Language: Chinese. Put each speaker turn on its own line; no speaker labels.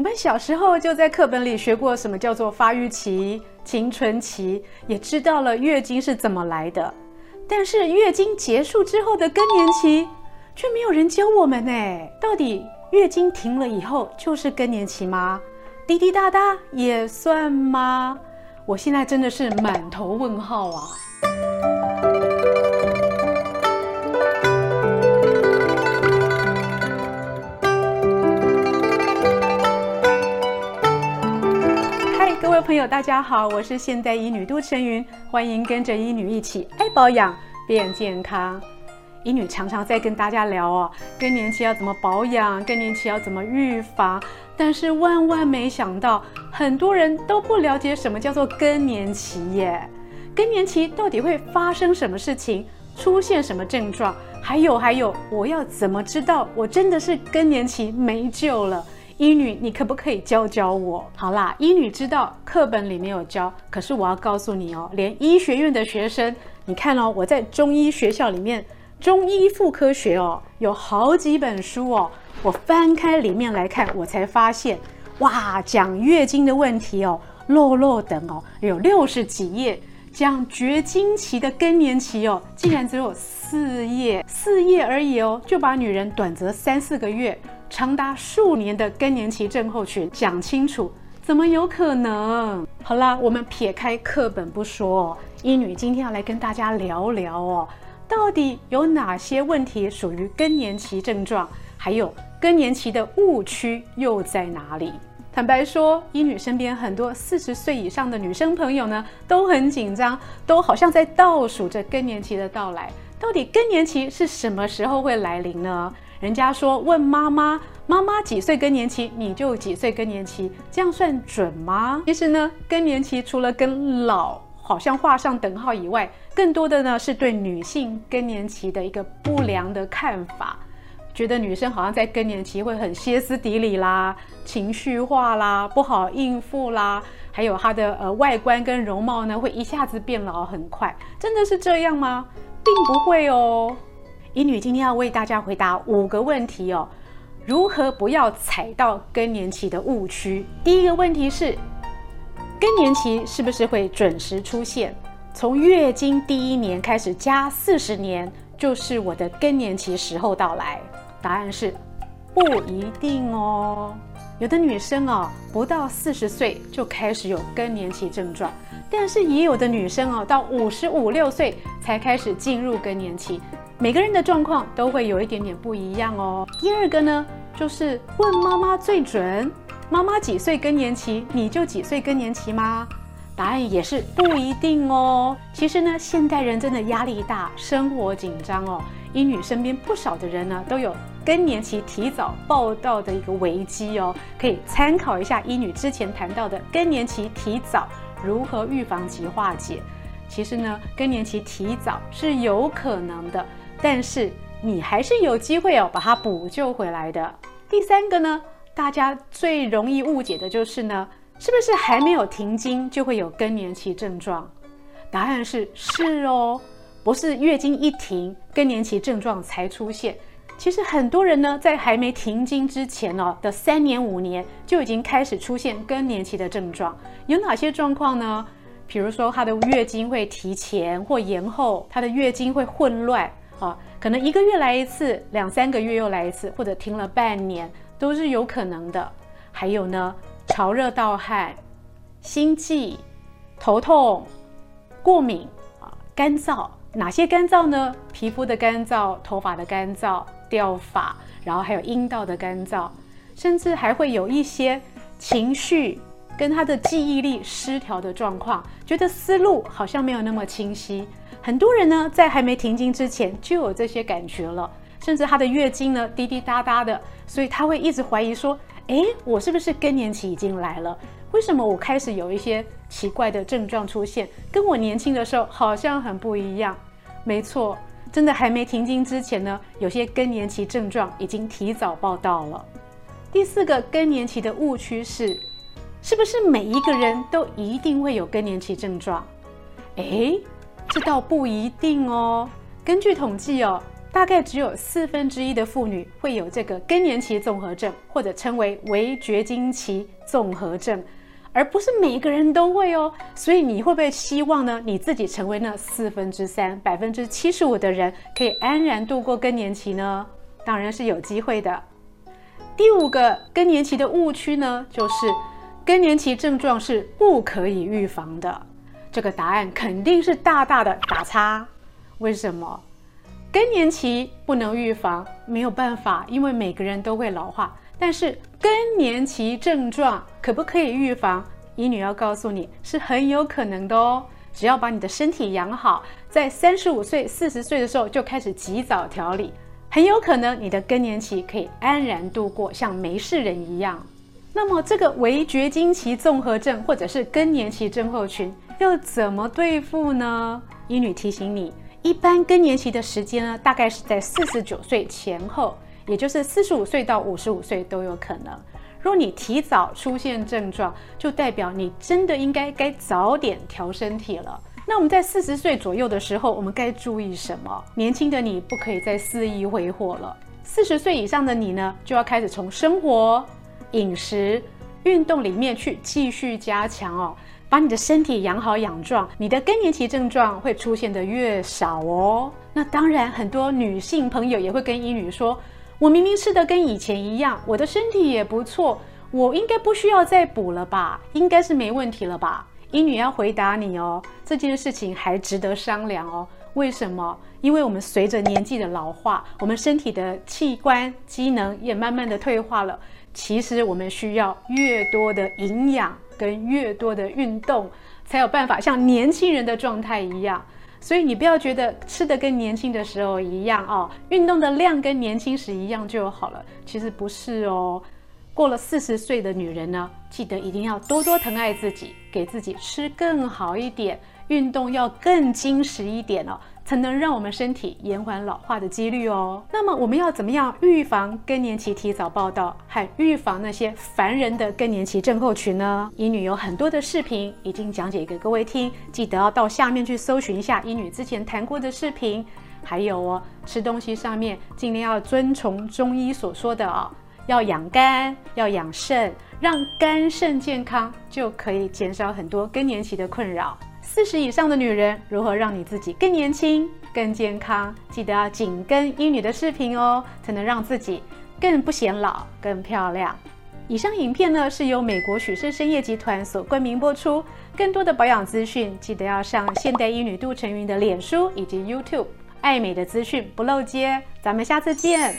我们小时候就在课本里学过什么叫做发育期、青春期，也知道了月经是怎么来的。但是月经结束之后的更年期，却没有人教我们呢。到底月经停了以后就是更年期吗？滴滴答答也算吗？我现在真的是满头问号啊！各位朋友，大家好，我是现代医女杜晨云，欢迎跟着医女一起爱保养变健康。医女常常在跟大家聊哦，更年期要怎么保养，更年期要怎么预防。但是万万没想到，很多人都不了解什么叫做更年期耶。更年期到底会发生什么事情，出现什么症状？还有还有，我要怎么知道我真的是更年期没救了？医女，你可不可以教教我？好啦，医女知道课本里没有教，可是我要告诉你哦，连医学院的学生，你看哦，我在中医学校里面。中医妇科学哦，有好几本书哦，我翻开里面来看，我才发现，哇，讲月经的问题哦，落落等哦，有六十几页，讲绝经期的更年期哦，竟然只有四页，四页而已哦，就把女人短则三四个月，长达数年的更年期症候群讲清楚，怎么有可能？好啦，我们撇开课本不说哦，医女今天要来跟大家聊聊哦。到底有哪些问题属于更年期症状？还有更年期的误区又在哪里？坦白说，医女身边很多四十岁以上的女生朋友呢，都很紧张，都好像在倒数着更年期的到来。到底更年期是什么时候会来临呢？人家说问妈妈，妈妈几岁更年期，你就几岁更年期，这样算准吗？其实呢，更年期除了跟老好像画上等号以外，更多的呢是对女性更年期的一个不良的看法，觉得女生好像在更年期会很歇斯底里啦、情绪化啦、不好应付啦，还有她的呃外观跟容貌呢会一下子变老很快，真的是这样吗？并不会哦。医女今天要为大家回答五个问题哦，如何不要踩到更年期的误区？第一个问题是。更年期是不是会准时出现？从月经第一年开始加四十年，就是我的更年期时候到来？答案是不一定哦。有的女生哦，不到四十岁就开始有更年期症状，但是也有的女生哦，到五十五六岁才开始进入更年期。每个人的状况都会有一点点不一样哦。第二个呢，就是问妈妈最准。妈妈几岁更年期，你就几岁更年期吗？答案也是不一定哦。其实呢，现代人真的压力大，生活紧张哦。医女身边不少的人呢，都有更年期提早报到的一个危机哦。可以参考一下医女之前谈到的更年期提早如何预防及化解。其实呢，更年期提早是有可能的，但是你还是有机会哦，把它补救回来的。第三个呢？大家最容易误解的就是呢，是不是还没有停经就会有更年期症状？答案是是哦，不是月经一停，更年期症状才出现。其实很多人呢，在还没停经之前哦的三年五年就已经开始出现更年期的症状。有哪些状况呢？比如说她的月经会提前或延后，她的月经会混乱啊，可能一个月来一次，两三个月又来一次，或者停了半年。都是有可能的，还有呢，潮热盗汗、心悸、头痛、过敏啊、干燥，哪些干燥呢？皮肤的干燥、头发的干燥、掉发，然后还有阴道的干燥，甚至还会有一些情绪跟他的记忆力失调的状况，觉得思路好像没有那么清晰。很多人呢，在还没停经之前就有这些感觉了。甚至她的月经呢，滴滴答答的，所以她会一直怀疑说：“诶，我是不是更年期已经来了？为什么我开始有一些奇怪的症状出现，跟我年轻的时候好像很不一样？”没错，真的还没停经之前呢，有些更年期症状已经提早报道了。第四个更年期的误区是，是不是每一个人都一定会有更年期症状？诶，这倒不一定哦。根据统计哦。大概只有四分之一的妇女会有这个更年期综合症，或者称为围绝经期综合症，而不是每个人都会哦。所以你会不会希望呢？你自己成为那四分之三，百分之七十五的人，可以安然度过更年期呢？当然是有机会的。第五个更年期的误区呢，就是更年期症状是不可以预防的。这个答案肯定是大大的打叉。为什么？更年期不能预防，没有办法，因为每个人都会老化。但是更年期症状可不可以预防？医女要告诉你是很有可能的哦。只要把你的身体养好，在三十五岁、四十岁的时候就开始及早调理，很有可能你的更年期可以安然度过，像没事人一样。那么这个围绝经期综合症或者是更年期症候群要怎么对付呢？医女提醒你。一般更年期的时间呢，大概是在四十九岁前后，也就是四十五岁到五十五岁都有可能。如果你提早出现症状，就代表你真的应该该早点调身体了。那我们在四十岁左右的时候，我们该注意什么？年轻的你不可以再肆意挥霍了。四十岁以上的你呢，就要开始从生活、饮食、运动里面去继续加强哦。把你的身体养好养壮，你的更年期症状会出现的越少哦。那当然，很多女性朋友也会跟医女说：“我明明吃的跟以前一样，我的身体也不错，我应该不需要再补了吧？应该是没问题了吧？”医女要回答你哦，这件事情还值得商量哦。为什么？因为我们随着年纪的老化，我们身体的器官机能也慢慢的退化了。其实我们需要越多的营养。跟越多的运动，才有办法像年轻人的状态一样。所以你不要觉得吃的跟年轻的时候一样哦，运动的量跟年轻时一样就好了。其实不是哦。过了四十岁的女人呢，记得一定要多多疼爱自己，给自己吃更好一点，运动要更精实一点哦。才能让我们身体延缓老化的几率哦。那么我们要怎么样预防更年期提早报到，和预防那些烦人的更年期症候群呢？医女有很多的视频已经讲解给各位听，记得要到下面去搜寻一下医女之前谈过的视频。还有哦，吃东西上面尽量要遵从中医所说的哦，要养肝，要养肾，让肝肾健康，就可以减少很多更年期的困扰。四十以上的女人如何让你自己更年轻、更健康？记得要紧跟医女的视频哦，才能让自己更不显老、更漂亮。以上影片呢是由美国许氏参业集团所冠名播出。更多的保养资讯，记得要上现代医女杜成云的脸书以及 YouTube。爱美的资讯不漏接，咱们下次见。